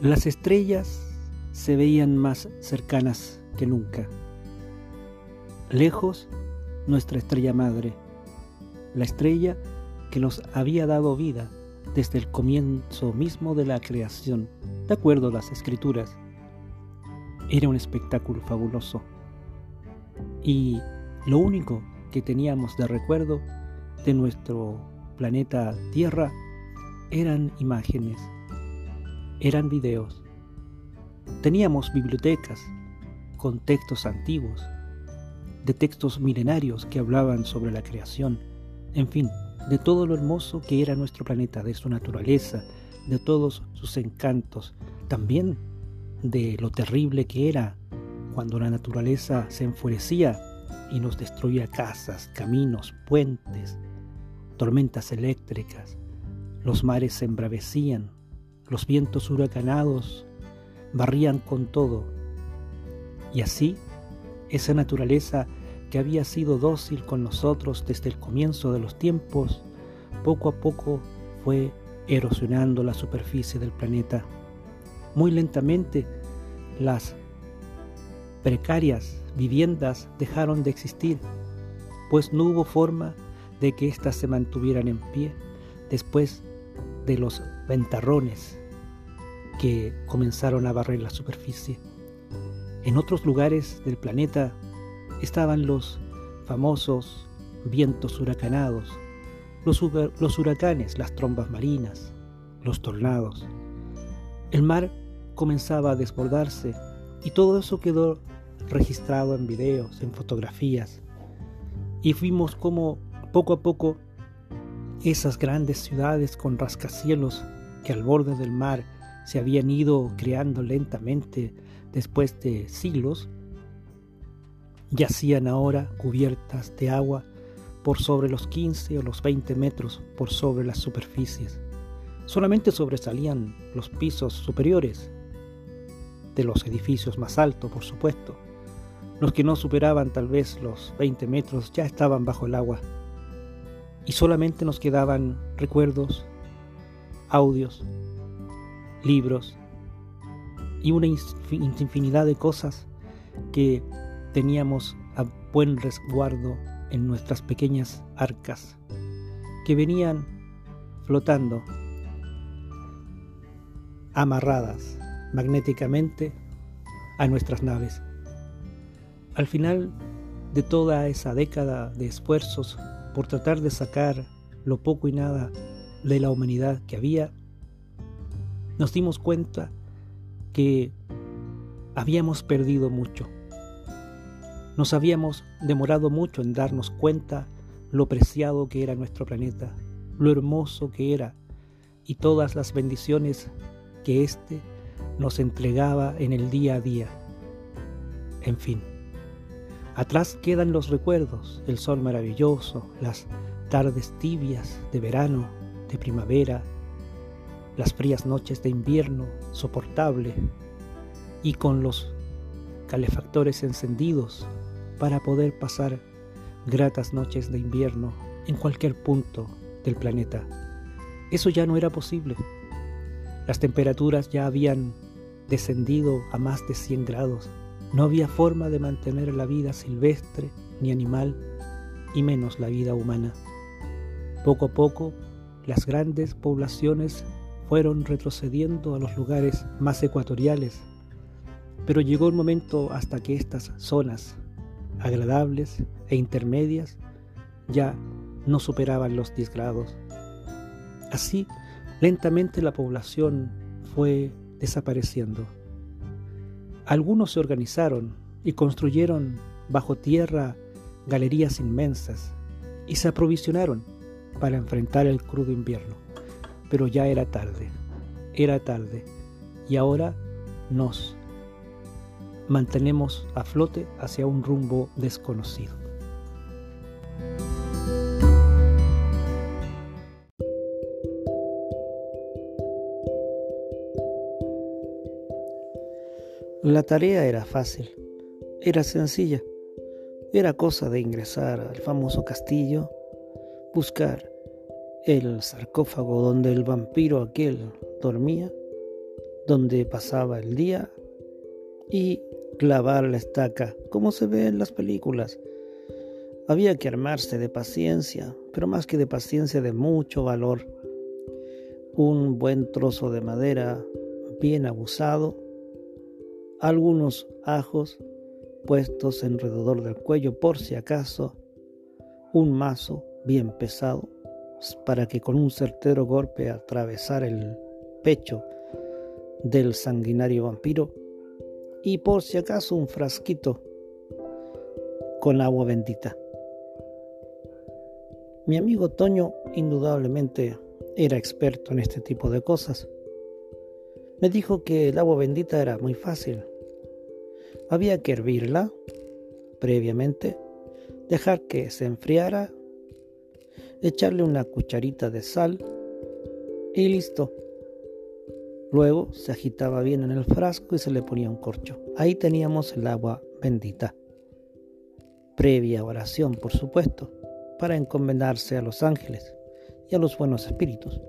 Las estrellas se veían más cercanas que nunca. Lejos, nuestra estrella madre, la estrella que nos había dado vida desde el comienzo mismo de la creación, de acuerdo a las escrituras. Era un espectáculo fabuloso. Y lo único que teníamos de recuerdo de nuestro planeta Tierra eran imágenes, eran videos. Teníamos bibliotecas con textos antiguos, de textos milenarios que hablaban sobre la creación, en fin, de todo lo hermoso que era nuestro planeta, de su naturaleza, de todos sus encantos, también de lo terrible que era cuando la naturaleza se enfurecía y nos destruía casas, caminos, puentes, tormentas eléctricas, los mares se embravecían, los vientos huracanados barrían con todo. Y así, esa naturaleza que había sido dócil con nosotros desde el comienzo de los tiempos, poco a poco fue erosionando la superficie del planeta. Muy lentamente, las precarias viviendas dejaron de existir, pues no hubo forma de que éstas se mantuvieran en pie después de los ventarrones que comenzaron a barrer la superficie. En otros lugares del planeta estaban los famosos vientos huracanados, los, huracanes, las trombas marinas, los tornados. El mar comenzaba a desbordarse y todo eso quedó registrado en videos, en fotografías. Y fuimos como poco a poco esas grandes ciudades con rascacielos que al borde del mar se habían ido creando lentamente después de siglos, yacían ahora cubiertas de agua por sobre los 15 o los 20 metros por sobre las superficies. Solamente sobresalían los pisos superiores de los edificios más altos, por supuesto. Los que no superaban tal vez los 20 metros ya estaban bajo el agua. Y solamente nos quedaban recuerdos, audios, libros y una infinidad de cosas que teníamos a buen resguardo en nuestras pequeñas arcas, que venían flotando, amarradas magnéticamente a nuestras naves. Al final de toda esa década de esfuerzos por tratar de sacar lo poco y nada de la humanidad que había, nos dimos cuenta que habíamos perdido mucho. Nos habíamos demorado mucho en darnos cuenta lo preciado que era nuestro planeta, lo hermoso que era y todas las bendiciones que éste nos entregaba en el día a día. En fin. Atrás quedan los recuerdos, el sol maravilloso, las tardes tibias de verano, de primavera, las frías noches de invierno soportable y con los calefactores encendidos para poder pasar gratas noches de invierno en cualquier punto del planeta. Eso ya no era posible. Las temperaturas ya habían descendido a más de 100 grados no había forma de mantener la vida silvestre ni animal, y menos la vida humana. Poco a poco, las grandes poblaciones fueron retrocediendo a los lugares más ecuatoriales, pero llegó un momento hasta que estas zonas, agradables e intermedias, ya no superaban los 10 grados. Así, lentamente la población fue desapareciendo. Algunos se organizaron y construyeron bajo tierra galerías inmensas y se aprovisionaron para enfrentar el crudo invierno. Pero ya era tarde, era tarde y ahora nos mantenemos a flote hacia un rumbo desconocido. La tarea era fácil, era sencilla. Era cosa de ingresar al famoso castillo, buscar el sarcófago donde el vampiro aquel dormía, donde pasaba el día y clavar la estaca, como se ve en las películas. Había que armarse de paciencia, pero más que de paciencia, de mucho valor. Un buen trozo de madera bien abusado, algunos ajos puestos alrededor del cuello por si acaso, un mazo bien pesado para que con un certero golpe atravesar el pecho del sanguinario vampiro y por si acaso un frasquito con agua bendita. Mi amigo Toño indudablemente era experto en este tipo de cosas. Me dijo que el agua bendita era muy fácil. Había que hervirla previamente, dejar que se enfriara, echarle una cucharita de sal y listo. Luego se agitaba bien en el frasco y se le ponía un corcho. Ahí teníamos el agua bendita. Previa oración, por supuesto, para encomendarse a los ángeles y a los buenos espíritus.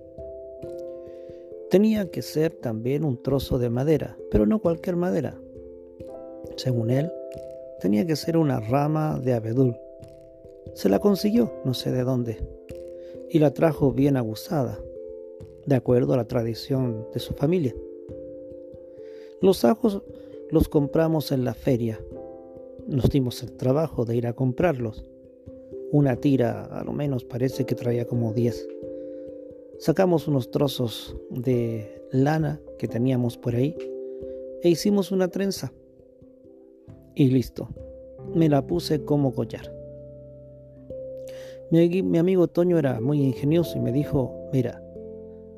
Tenía que ser también un trozo de madera, pero no cualquier madera. Según él, tenía que ser una rama de abedul. Se la consiguió, no sé de dónde, y la trajo bien abusada, de acuerdo a la tradición de su familia. Los ajos los compramos en la feria. Nos dimos el trabajo de ir a comprarlos. Una tira, a lo menos, parece que traía como 10. Sacamos unos trozos de lana que teníamos por ahí e hicimos una trenza. Y listo, me la puse como collar. Mi, mi amigo Toño era muy ingenioso y me dijo, mira,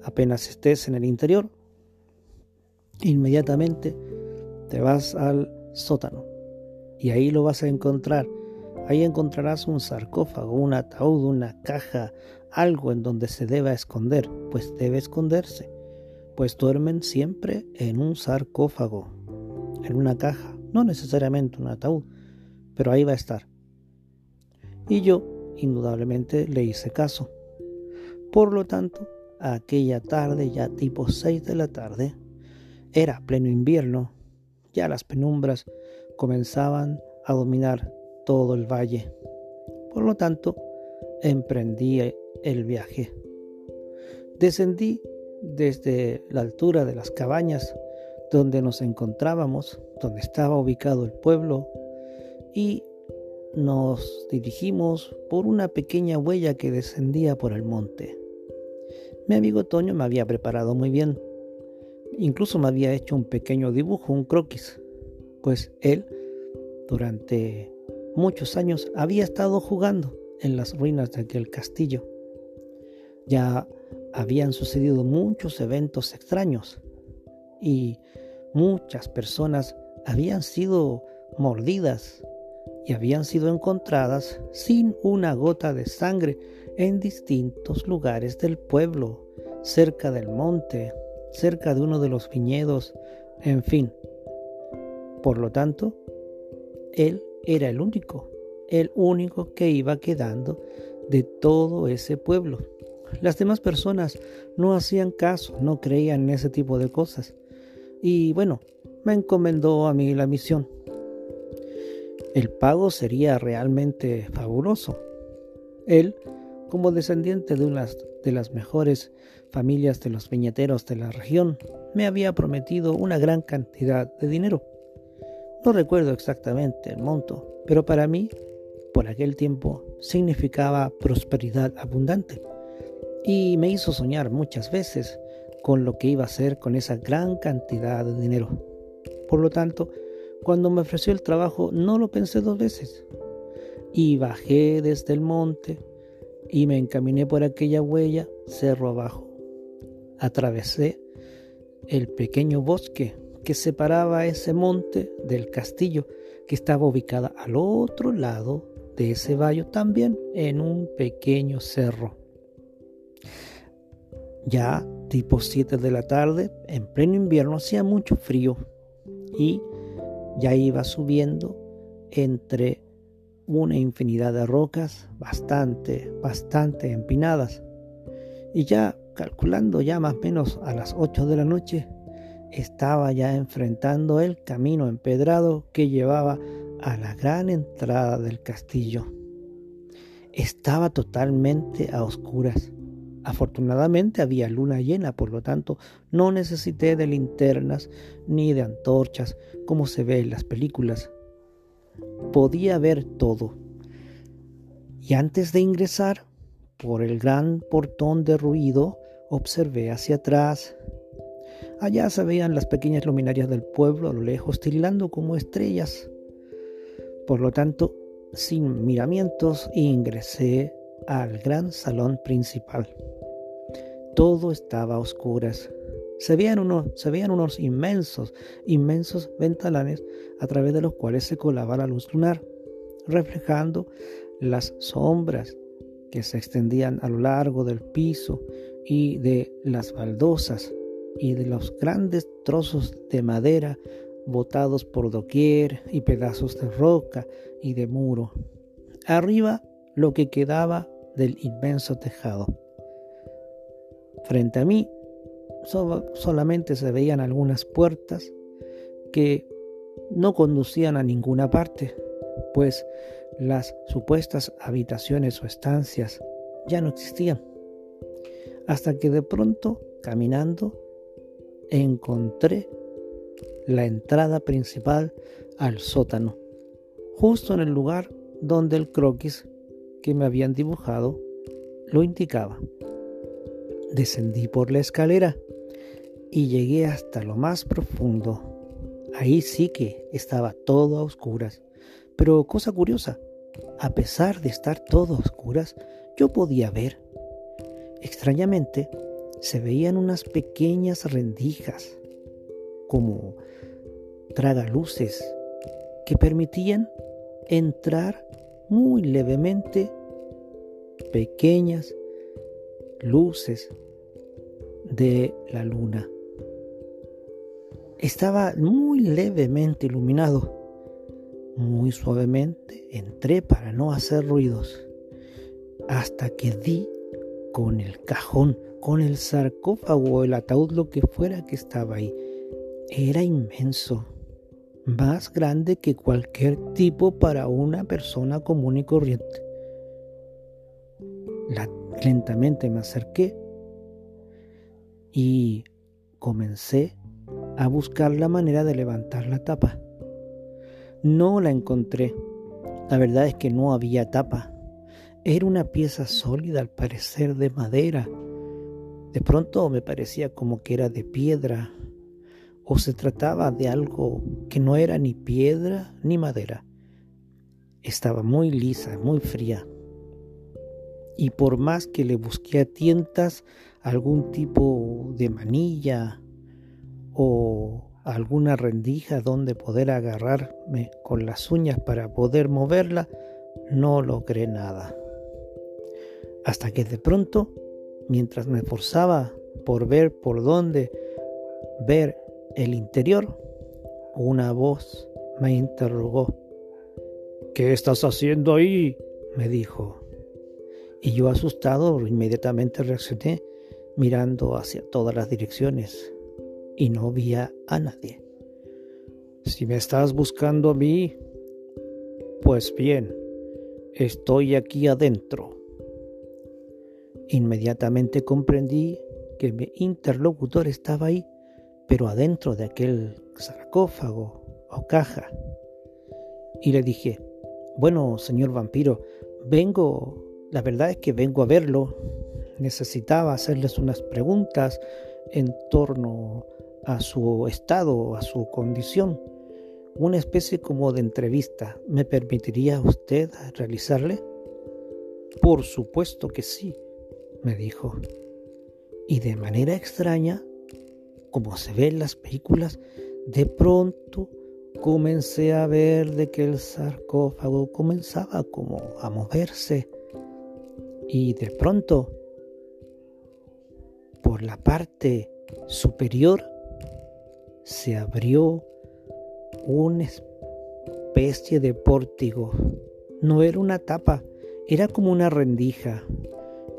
Apenas estés en el interior, inmediatamente te vas al sótano y ahí lo vas a encontrar. Ahí encontrarás un sarcófago, un ataúd, una caja, algo en donde se deba esconder, pues debe esconderse, pues duermen siempre en un sarcófago, en una caja, no necesariamente un ataúd, pero ahí va a estar. Y yo, indudablemente, le hice caso. Por lo tanto, aquella tarde, ya tipo 6 de la tarde, era pleno invierno, ya las penumbras comenzaban a dominar todo el valle. Por lo tanto, emprendí el viaje. Descendí desde la altura de las cabañas donde nos encontrábamos, donde estaba ubicado el pueblo, y nos dirigimos por una pequeña huella que descendía por el monte. Mi amigo Toño me había preparado muy bien. Incluso me había hecho un pequeño dibujo, un croquis, pues él durante muchos años había estado jugando en las ruinas de aquel castillo. Ya habían sucedido muchos eventos extraños y muchas personas habían sido mordidas y habían sido encontradas sin una gota de sangre en distintos lugares del pueblo, cerca del monte, cerca de uno de los viñedos, en fin. Por lo tanto, él era el único, el único que iba quedando de todo ese pueblo. Las demás personas no hacían caso, no creían en ese tipo de cosas. Y bueno, me encomendó a mí la misión. El pago sería realmente fabuloso. Él como descendiente de una de las mejores familias de los viñeteros de la región, me había prometido una gran cantidad de dinero. No recuerdo exactamente el monto, pero para mí, por aquel tiempo, significaba prosperidad abundante y me hizo soñar muchas veces con lo que iba a hacer con esa gran cantidad de dinero. Por lo tanto, cuando me ofreció el trabajo no lo pensé dos veces y bajé desde el monte y me encaminé por aquella huella cerro abajo. Atravesé el pequeño bosque que separaba ese monte del castillo que estaba ubicada al otro lado de ese valle también en un pequeño cerro. Ya tipo 7 de la tarde, en pleno invierno, hacía mucho frío y ya iba subiendo entre una infinidad de rocas bastante, bastante empinadas. Y ya calculando ya más o menos a las 8 de la noche, estaba ya enfrentando el camino empedrado que llevaba a la gran entrada del castillo. Estaba totalmente a oscuras. Afortunadamente había luna llena, por lo tanto no necesité de linternas ni de antorchas como se ve en las películas. Podía ver todo. Y antes de ingresar por el gran portón de ruido, observé hacia atrás. Allá se veían las pequeñas luminarias del pueblo a lo lejos tildando como estrellas. Por lo tanto, sin miramientos, ingresé al gran salón principal. Todo estaba a oscuras. Se veían, unos, se veían unos inmensos, inmensos ventanales a través de los cuales se colaba la luz lunar, reflejando las sombras que se extendían a lo largo del piso y de las baldosas y de los grandes trozos de madera botados por doquier y pedazos de roca y de muro. Arriba lo que quedaba del inmenso tejado. Frente a mí solamente se veían algunas puertas que no conducían a ninguna parte, pues las supuestas habitaciones o estancias ya no existían. Hasta que de pronto, caminando, encontré la entrada principal al sótano, justo en el lugar donde el croquis que me habían dibujado lo indicaba. Descendí por la escalera y llegué hasta lo más profundo. Ahí sí que estaba todo a oscuras. Pero cosa curiosa, a pesar de estar todo a oscuras, yo podía ver. Extrañamente, se veían unas pequeñas rendijas, como tragaluces, que permitían entrar muy levemente pequeñas luces de la luna. Estaba muy levemente iluminado. Muy suavemente entré para no hacer ruidos, hasta que di con el cajón, con el sarcófago, el ataúd, lo que fuera que estaba ahí. Era inmenso, más grande que cualquier tipo para una persona común y corriente. lentamente me acerqué y comencé a buscar la manera de levantar la tapa. No la encontré. La verdad es que no había tapa. Era una pieza sólida al parecer de madera. De pronto me parecía como que era de piedra o se trataba de algo que no era ni piedra ni madera. Estaba muy lisa, muy fría. Y por más que le busqué a tientas algún tipo de manilla o alguna rendija donde poder agarrarme con las uñas para poder moverla, no logré nada. Hasta que de pronto, mientras me forzaba por ver por dónde ver el interior, una voz me interrogó. ¿Qué estás haciendo ahí? me dijo. Y yo asustado inmediatamente reaccioné mirando hacia todas las direcciones y no vi a nadie. Si me estás buscando a mí, pues bien, estoy aquí adentro. Inmediatamente comprendí que mi interlocutor estaba ahí, pero adentro de aquel sarcófago o caja. Y le dije, bueno, señor vampiro, vengo, la verdad es que vengo a verlo. Necesitaba hacerles unas preguntas en torno a su estado, a su condición. Una especie como de entrevista. ¿Me permitiría usted realizarle? Por supuesto que sí, me dijo. Y de manera extraña, como se ve en las películas, de pronto comencé a ver de que el sarcófago comenzaba como a moverse. Y de pronto, por la parte superior, se abrió una especie de pórtigo. No era una tapa, era como una rendija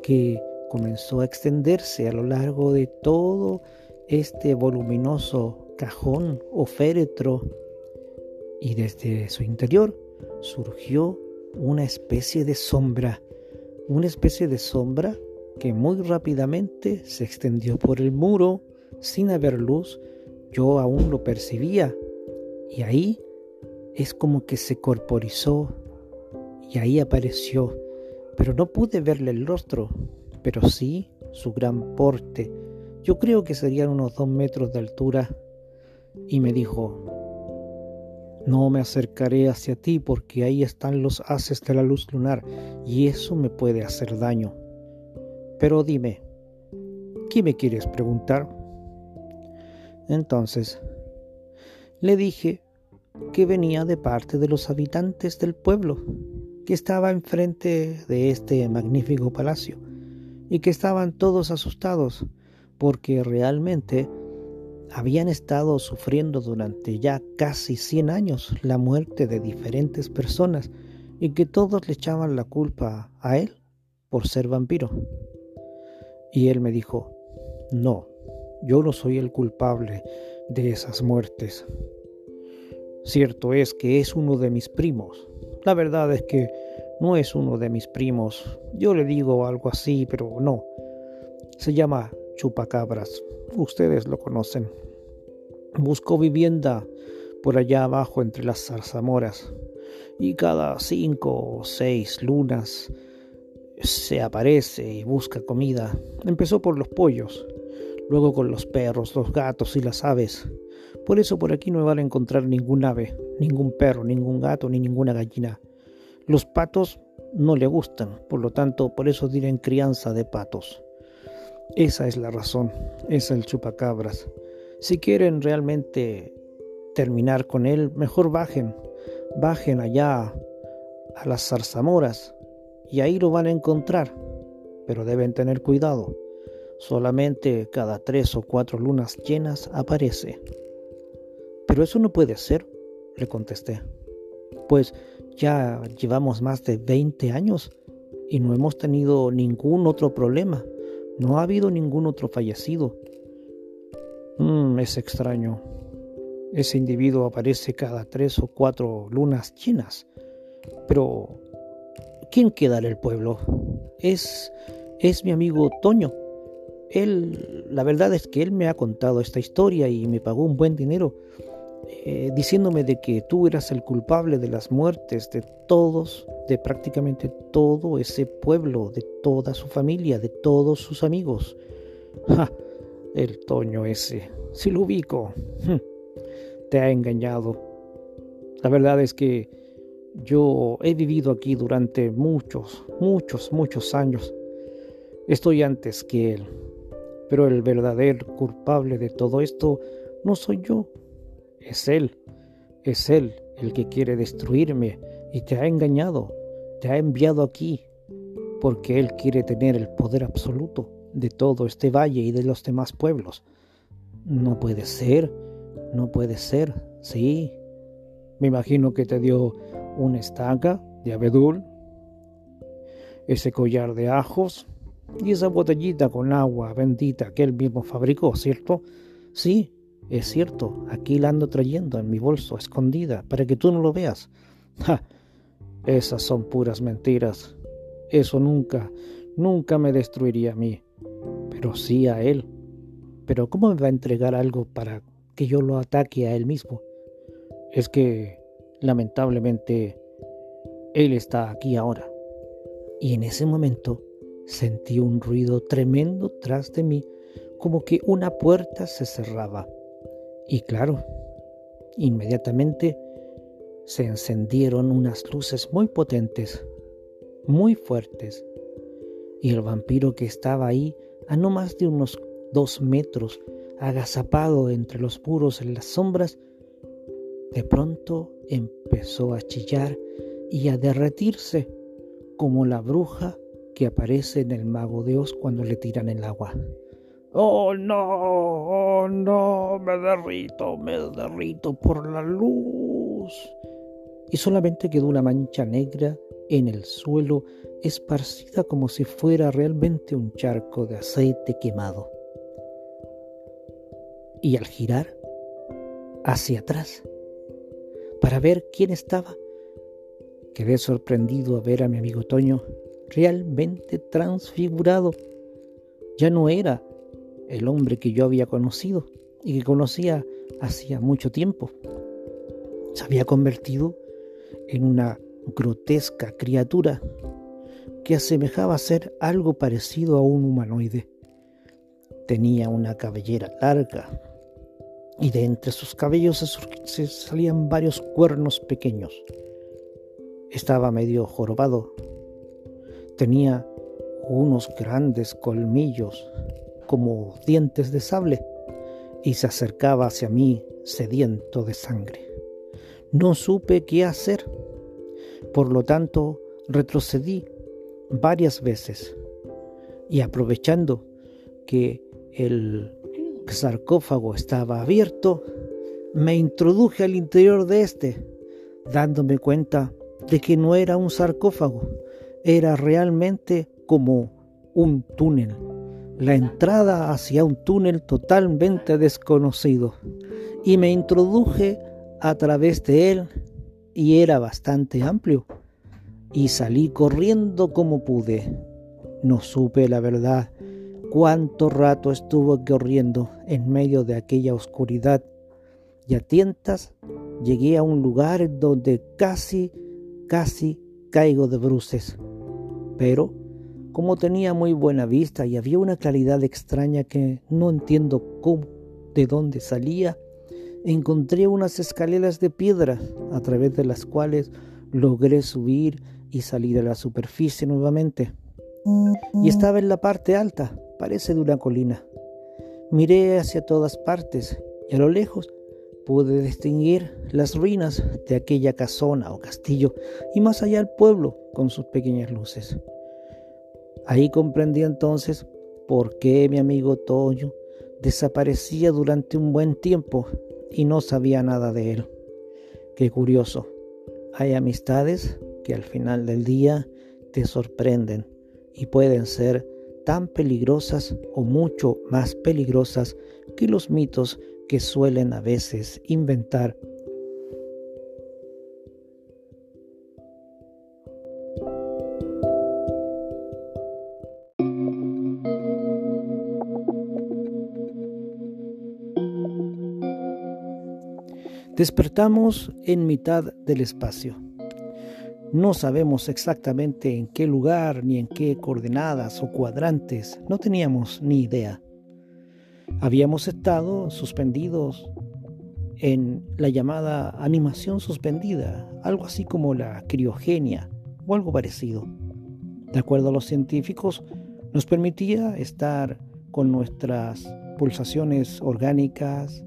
que comenzó a extenderse a lo largo de todo este voluminoso cajón o féretro y desde su interior surgió una especie de sombra, una especie de sombra que muy rápidamente se extendió por el muro sin haber luz. Yo aún lo percibía y ahí es como que se corporizó y ahí apareció, pero no pude verle el rostro, pero sí su gran porte. Yo creo que serían unos dos metros de altura y me dijo, no me acercaré hacia ti porque ahí están los haces de la luz lunar y eso me puede hacer daño. Pero dime, ¿qué me quieres preguntar? Entonces, le dije que venía de parte de los habitantes del pueblo, que estaba enfrente de este magnífico palacio, y que estaban todos asustados, porque realmente habían estado sufriendo durante ya casi 100 años la muerte de diferentes personas y que todos le echaban la culpa a él por ser vampiro. Y él me dijo, no, yo no soy el culpable de esas muertes. Cierto es que es uno de mis primos. La verdad es que no es uno de mis primos. Yo le digo algo así, pero no. Se llama Chupacabras. Ustedes lo conocen. Buscó vivienda por allá abajo entre las zarzamoras y cada cinco o seis lunas se aparece y busca comida. Empezó por los pollos, luego con los perros, los gatos y las aves. Por eso por aquí no van a encontrar ningún ave, ningún perro, ningún gato ni ninguna gallina. Los patos no le gustan, por lo tanto, por eso tienen crianza de patos. Esa es la razón, es el chupacabras. Si quieren realmente terminar con él, mejor bajen, bajen allá a las zarzamoras y ahí lo van a encontrar. Pero deben tener cuidado, solamente cada tres o cuatro lunas llenas aparece. Pero eso no puede ser, le contesté, pues ya llevamos más de 20 años y no hemos tenido ningún otro problema. No ha habido ningún otro fallecido. Mm, es extraño. Ese individuo aparece cada tres o cuatro lunas llenas. Pero, ¿quién queda en el pueblo? Es, es mi amigo Toño. Él, la verdad es que él me ha contado esta historia y me pagó un buen dinero, eh, diciéndome de que tú eras el culpable de las muertes de todos de prácticamente todo ese pueblo, de toda su familia, de todos sus amigos. ¡Ja! El Toño ese, si lo ubico, hm, te ha engañado. La verdad es que yo he vivido aquí durante muchos, muchos, muchos años. Estoy antes que él. Pero el verdadero culpable de todo esto no soy yo, es él. Es él el que quiere destruirme y te ha engañado, te ha enviado aquí, porque Él quiere tener el poder absoluto de todo este valle y de los demás pueblos. No puede ser, no puede ser, sí. Me imagino que te dio una estaca de abedul, ese collar de ajos y esa botellita con agua bendita que él mismo fabricó, ¿cierto? Sí, es cierto, aquí la ando trayendo en mi bolso, escondida, para que tú no lo veas. ¡Ja! Esas son puras mentiras. Eso nunca, nunca me destruiría a mí, pero sí a él. Pero ¿cómo me va a entregar algo para que yo lo ataque a él mismo? Es que, lamentablemente, él está aquí ahora. Y en ese momento sentí un ruido tremendo tras de mí, como que una puerta se cerraba. Y claro, inmediatamente se encendieron unas luces muy potentes, muy fuertes, y el vampiro que estaba ahí, a no más de unos dos metros, agazapado entre los muros en las sombras, de pronto empezó a chillar y a derretirse como la bruja que aparece en el mago de Oz cuando le tiran el agua. Oh no, oh no, me derrito, me derrito por la luz y solamente quedó una mancha negra en el suelo esparcida como si fuera realmente un charco de aceite quemado. Y al girar hacia atrás para ver quién estaba, quedé sorprendido a ver a mi amigo Toño realmente transfigurado. Ya no era el hombre que yo había conocido y que conocía hacía mucho tiempo. Se había convertido en una grotesca criatura que asemejaba ser algo parecido a un humanoide. Tenía una cabellera larga y de entre sus cabellos se, salían varios cuernos pequeños. Estaba medio jorobado. Tenía unos grandes colmillos como dientes de sable y se acercaba hacia mí sediento de sangre. No supe qué hacer. Por lo tanto, retrocedí varias veces y aprovechando que el sarcófago estaba abierto, me introduje al interior de este, dándome cuenta de que no era un sarcófago, era realmente como un túnel, la entrada hacia un túnel totalmente desconocido, y me introduje a través de él y era bastante amplio, y salí corriendo como pude. No supe la verdad cuánto rato estuvo corriendo en medio de aquella oscuridad y a tientas llegué a un lugar donde casi, casi caigo de bruces. Pero, como tenía muy buena vista y había una claridad extraña que no entiendo cómo, de dónde salía, encontré unas escaleras de piedra a través de las cuales logré subir y salir a la superficie nuevamente. Y estaba en la parte alta, parece de una colina. Miré hacia todas partes y a lo lejos pude distinguir las ruinas de aquella casona o castillo y más allá el pueblo con sus pequeñas luces. Ahí comprendí entonces por qué mi amigo Toño desaparecía durante un buen tiempo y no sabía nada de él. Qué curioso. Hay amistades que al final del día te sorprenden y pueden ser tan peligrosas o mucho más peligrosas que los mitos que suelen a veces inventar. Despertamos en mitad del espacio. No sabemos exactamente en qué lugar ni en qué coordenadas o cuadrantes, no teníamos ni idea. Habíamos estado suspendidos en la llamada animación suspendida, algo así como la criogenia o algo parecido. De acuerdo a los científicos, nos permitía estar con nuestras pulsaciones orgánicas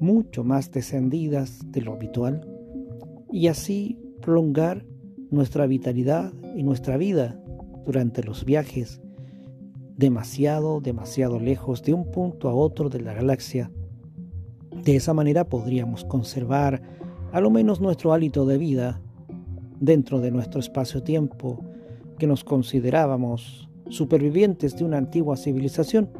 mucho más descendidas de lo habitual y así prolongar nuestra vitalidad y nuestra vida durante los viajes demasiado, demasiado lejos de un punto a otro de la galaxia. De esa manera podríamos conservar a lo menos nuestro hálito de vida dentro de nuestro espacio-tiempo que nos considerábamos supervivientes de una antigua civilización.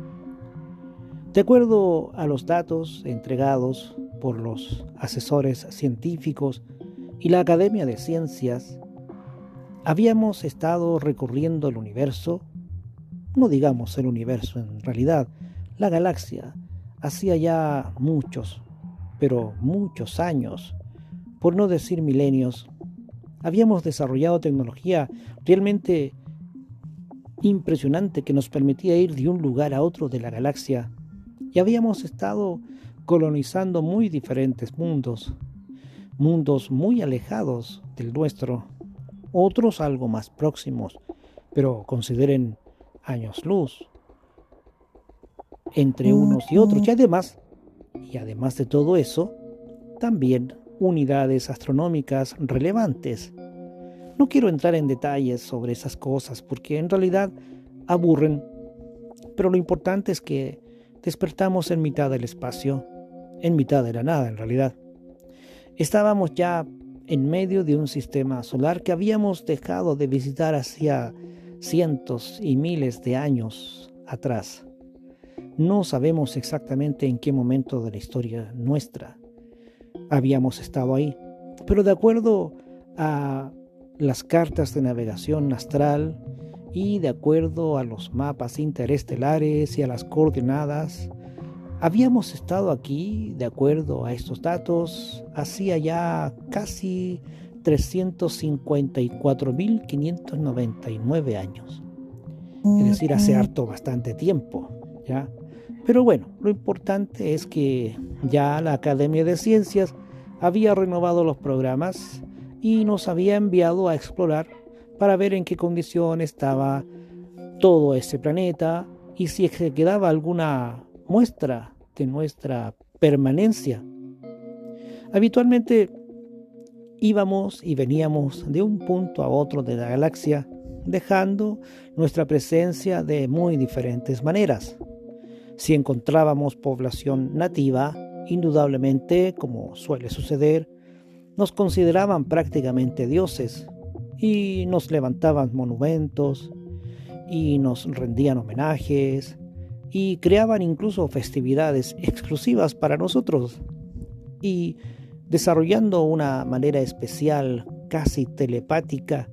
De acuerdo a los datos entregados por los asesores científicos y la Academia de Ciencias, Habíamos estado recorriendo el universo, no digamos el universo en realidad, la galaxia, hacía ya muchos, pero muchos años, por no decir milenios, habíamos desarrollado tecnología realmente impresionante que nos permitía ir de un lugar a otro de la galaxia y habíamos estado colonizando muy diferentes mundos, mundos muy alejados del nuestro otros algo más próximos, pero consideren años luz entre unos y otros. Y además, y además de todo eso, también unidades astronómicas relevantes. No quiero entrar en detalles sobre esas cosas porque en realidad aburren, pero lo importante es que despertamos en mitad del espacio, en mitad de la nada en realidad. Estábamos ya en medio de un sistema solar que habíamos dejado de visitar hacía cientos y miles de años atrás. no sabemos exactamente en qué momento de la historia nuestra habíamos estado ahí, pero de acuerdo a las cartas de navegación astral y de acuerdo a los mapas interestelares y a las coordenadas, habíamos estado aquí, de acuerdo a estos datos, hacía ya casi 354.599 años. Es decir, hace harto bastante tiempo, ¿ya? Pero bueno, lo importante es que ya la Academia de Ciencias había renovado los programas y nos había enviado a explorar para ver en qué condición estaba todo ese planeta y si se quedaba alguna muestra de nuestra permanencia. Habitualmente íbamos y veníamos de un punto a otro de la galaxia, dejando nuestra presencia de muy diferentes maneras. Si encontrábamos población nativa, indudablemente, como suele suceder, nos consideraban prácticamente dioses y nos levantaban monumentos y nos rendían homenajes y creaban incluso festividades exclusivas para nosotros. Y desarrollando una manera especial, casi telepática,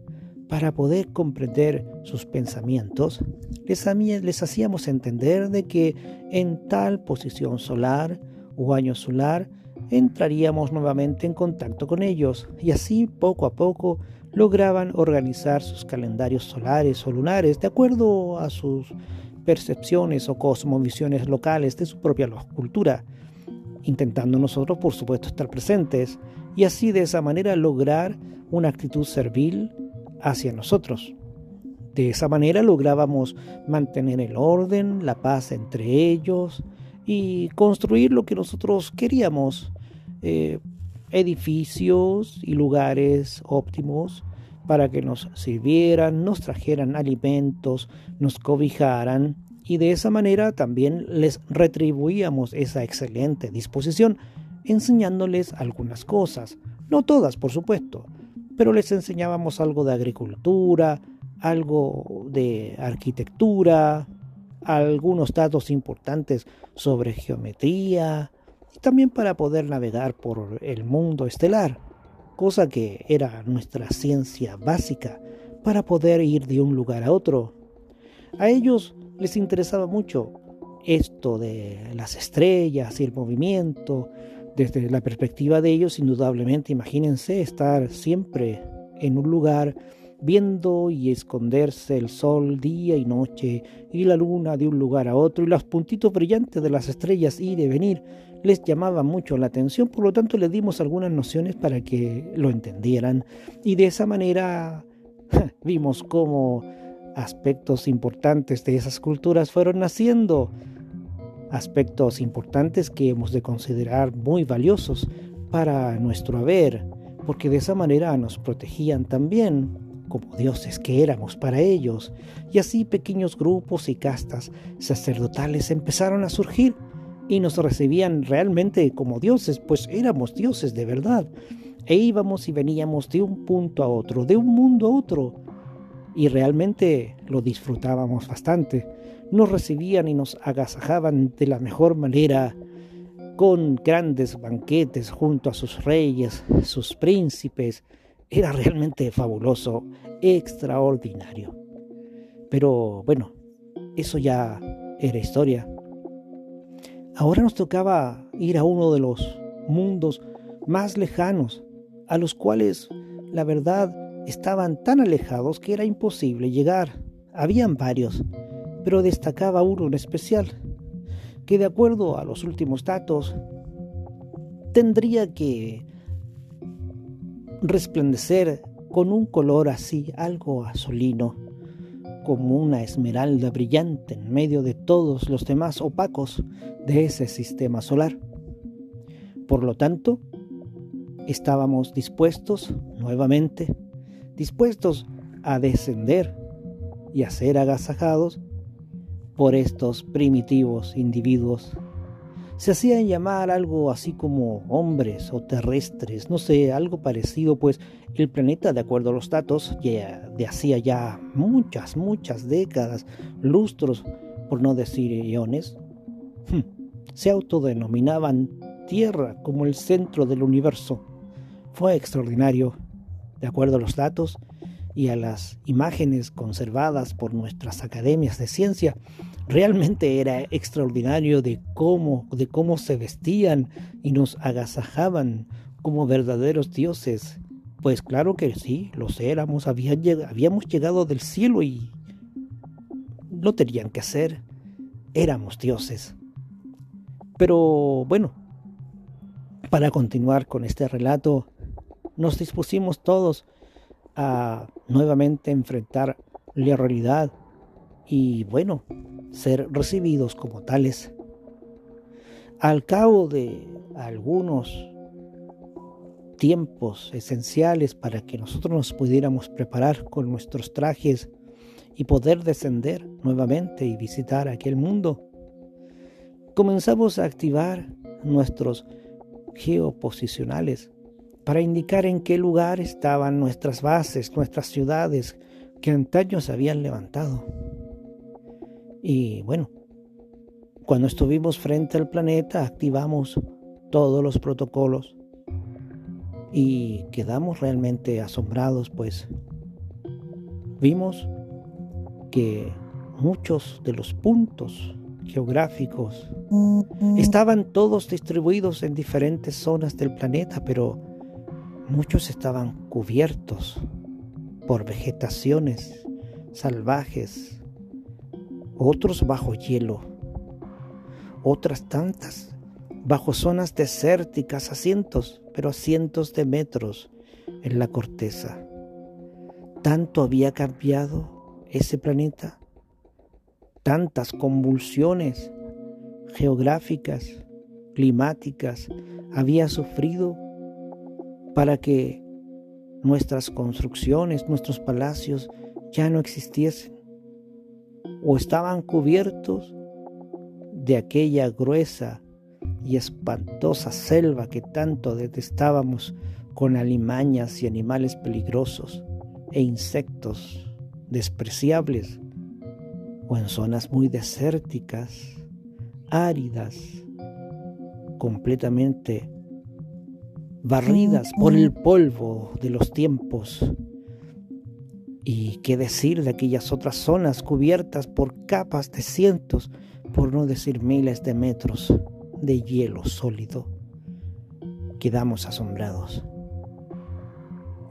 para poder comprender sus pensamientos, les, hacíamos entender de que en tal posición solar o año solar entraríamos nuevamente en contacto con ellos y así poco a poco lograban organizar sus calendarios solares o lunares de acuerdo a sus percepciones o cosmovisiones locales de su propia cultura, intentando nosotros por supuesto estar presentes y así de esa manera lograr una actitud servil hacia nosotros. De esa manera lográbamos mantener el orden, la paz entre ellos y construir lo que nosotros queríamos, eh, edificios y lugares óptimos para que nos sirvieran, nos trajeran alimentos, nos cobijaran y de esa manera también les retribuíamos esa excelente disposición enseñándoles algunas cosas, no todas por supuesto, pero les enseñábamos algo de agricultura, algo de arquitectura, algunos datos importantes sobre geometría y también para poder navegar por el mundo estelar, cosa que era nuestra ciencia básica para poder ir de un lugar a otro. A ellos les interesaba mucho esto de las estrellas y el movimiento, desde la perspectiva de ellos, indudablemente, imagínense estar siempre en un lugar viendo y esconderse el sol día y noche y la luna de un lugar a otro y los puntitos brillantes de las estrellas ir y venir les llamaba mucho la atención, por lo tanto les dimos algunas nociones para que lo entendieran. Y de esa manera vimos cómo aspectos importantes de esas culturas fueron naciendo. Aspectos importantes que hemos de considerar muy valiosos para nuestro haber, porque de esa manera nos protegían también como dioses que éramos para ellos, y así pequeños grupos y castas sacerdotales empezaron a surgir y nos recibían realmente como dioses, pues éramos dioses de verdad, e íbamos y veníamos de un punto a otro, de un mundo a otro, y realmente lo disfrutábamos bastante nos recibían y nos agasajaban de la mejor manera, con grandes banquetes junto a sus reyes, sus príncipes. Era realmente fabuloso, extraordinario. Pero bueno, eso ya era historia. Ahora nos tocaba ir a uno de los mundos más lejanos, a los cuales la verdad estaban tan alejados que era imposible llegar. Habían varios, pero destacaba uno en especial, que de acuerdo a los últimos datos, tendría que resplandecer con un color así, algo azulino, como una esmeralda brillante en medio de todos los demás opacos de ese sistema solar. Por lo tanto, estábamos dispuestos, nuevamente, dispuestos a descender y a ser agasajados por estos primitivos individuos. Se hacían llamar algo así como hombres o terrestres, no sé, algo parecido, pues el planeta, de acuerdo a los datos, ya de hacía ya muchas, muchas décadas, lustros, por no decir eones, hmm, se autodenominaban Tierra como el centro del universo. Fue extraordinario. De acuerdo a los datos y a las imágenes conservadas por nuestras academias de ciencia, realmente era extraordinario de cómo, de cómo se vestían y nos agasajaban como verdaderos dioses. Pues claro que sí, los éramos, habíamos llegado del cielo y no tenían que hacer, éramos dioses. Pero bueno, para continuar con este relato, nos dispusimos todos a nuevamente enfrentar la realidad y bueno, ser recibidos como tales. Al cabo de algunos tiempos esenciales para que nosotros nos pudiéramos preparar con nuestros trajes y poder descender nuevamente y visitar aquel mundo, comenzamos a activar nuestros geoposicionales para indicar en qué lugar estaban nuestras bases, nuestras ciudades que antaño habían levantado. Y bueno, cuando estuvimos frente al planeta activamos todos los protocolos y quedamos realmente asombrados, pues. Vimos que muchos de los puntos geográficos estaban todos distribuidos en diferentes zonas del planeta, pero muchos estaban cubiertos por vegetaciones salvajes, otros bajo hielo, otras tantas bajo zonas desérticas a cientos, pero a cientos de metros en la corteza. Tanto había cambiado ese planeta, tantas convulsiones geográficas, climáticas, había sufrido para que nuestras construcciones, nuestros palacios ya no existiesen o estaban cubiertos de aquella gruesa y espantosa selva que tanto detestábamos con alimañas y animales peligrosos e insectos despreciables, o en zonas muy desérticas, áridas, completamente barridas por el polvo de los tiempos. Y qué decir de aquellas otras zonas cubiertas por capas de cientos, por no decir miles de metros de hielo sólido. Quedamos asombrados.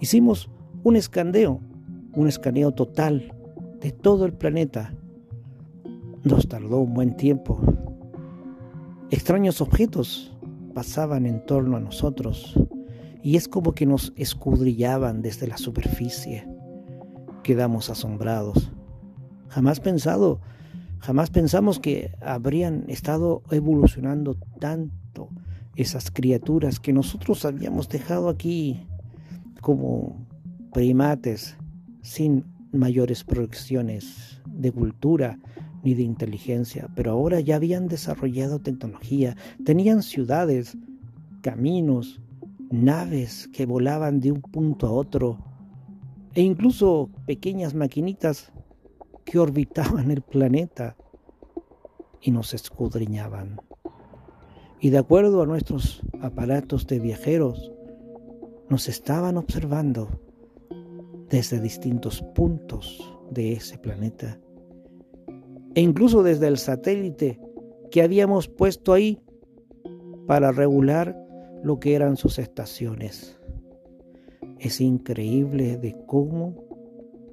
Hicimos un escaneo, un escaneo total de todo el planeta. Nos tardó un buen tiempo. Extraños objetos pasaban en torno a nosotros y es como que nos escudrillaban desde la superficie. Quedamos asombrados. Jamás pensado Jamás pensamos que habrían estado evolucionando tanto esas criaturas que nosotros habíamos dejado aquí como primates sin mayores proyecciones de cultura ni de inteligencia, pero ahora ya habían desarrollado tecnología, tenían ciudades, caminos, naves que volaban de un punto a otro, e incluso pequeñas maquinitas que orbitaban el planeta y nos escudriñaban. Y de acuerdo a nuestros aparatos de viajeros, nos estaban observando desde distintos puntos de ese planeta. E incluso desde el satélite que habíamos puesto ahí para regular lo que eran sus estaciones. Es increíble de cómo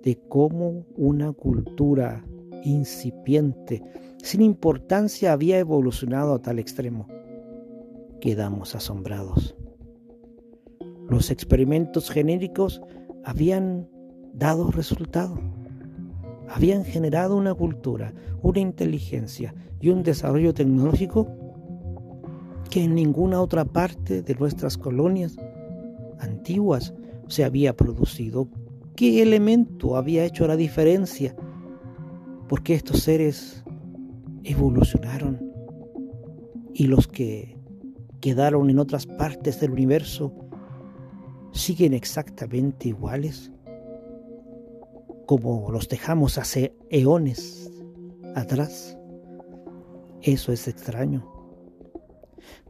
de cómo una cultura incipiente, sin importancia, había evolucionado a tal extremo. Quedamos asombrados. Los experimentos genéricos habían dado resultado. Habían generado una cultura, una inteligencia y un desarrollo tecnológico que en ninguna otra parte de nuestras colonias antiguas se había producido ¿Qué elemento había hecho la diferencia? Porque estos seres evolucionaron y los que quedaron en otras partes del universo siguen exactamente iguales como los dejamos hace eones atrás. Eso es extraño.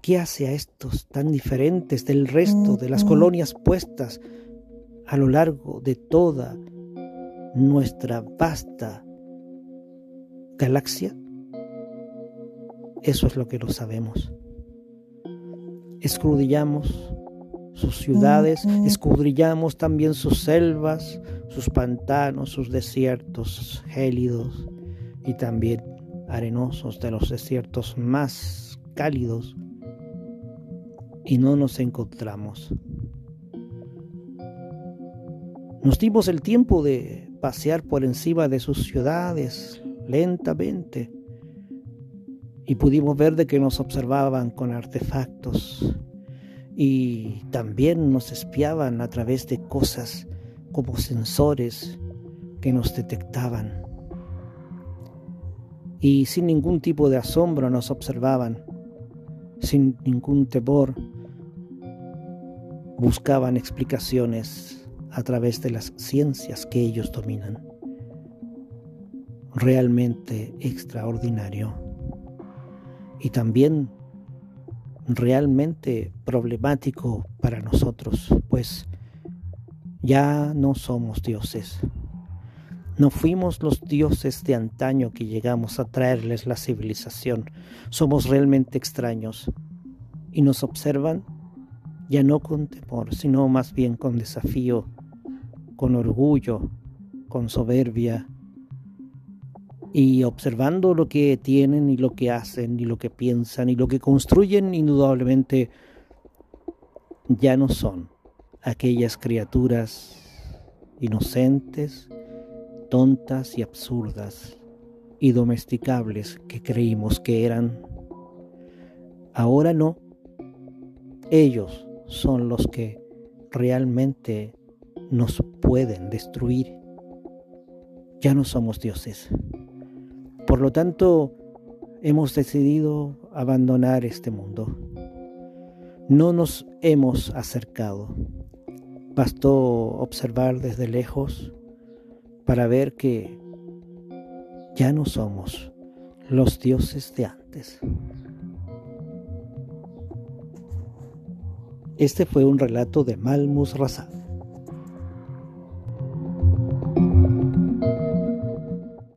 ¿Qué hace a estos tan diferentes del resto de las colonias puestas a lo largo de toda nuestra vasta galaxia? Eso es lo que lo sabemos. Escudillamos sus ciudades, escudrillamos también sus selvas, sus pantanos, sus desiertos gélidos y también arenosos de los desiertos más cálidos y no nos encontramos. Nos dimos el tiempo de pasear por encima de sus ciudades lentamente y pudimos ver de que nos observaban con artefactos y también nos espiaban a través de cosas como sensores que nos detectaban. Y sin ningún tipo de asombro nos observaban, sin ningún temor, buscaban explicaciones a través de las ciencias que ellos dominan. Realmente extraordinario. Y también realmente problemático para nosotros, pues ya no somos dioses. No fuimos los dioses de antaño que llegamos a traerles la civilización. Somos realmente extraños y nos observan ya no con temor, sino más bien con desafío, con orgullo, con soberbia, y observando lo que tienen y lo que hacen y lo que piensan y lo que construyen, indudablemente ya no son aquellas criaturas inocentes, tontas y absurdas y domesticables que creímos que eran. Ahora no. Ellos son los que realmente nos pueden destruir. Ya no somos dioses. Por lo tanto, hemos decidido abandonar este mundo. No nos hemos acercado. Bastó observar desde lejos para ver que ya no somos los dioses de antes. Este fue un relato de Malmus Razak.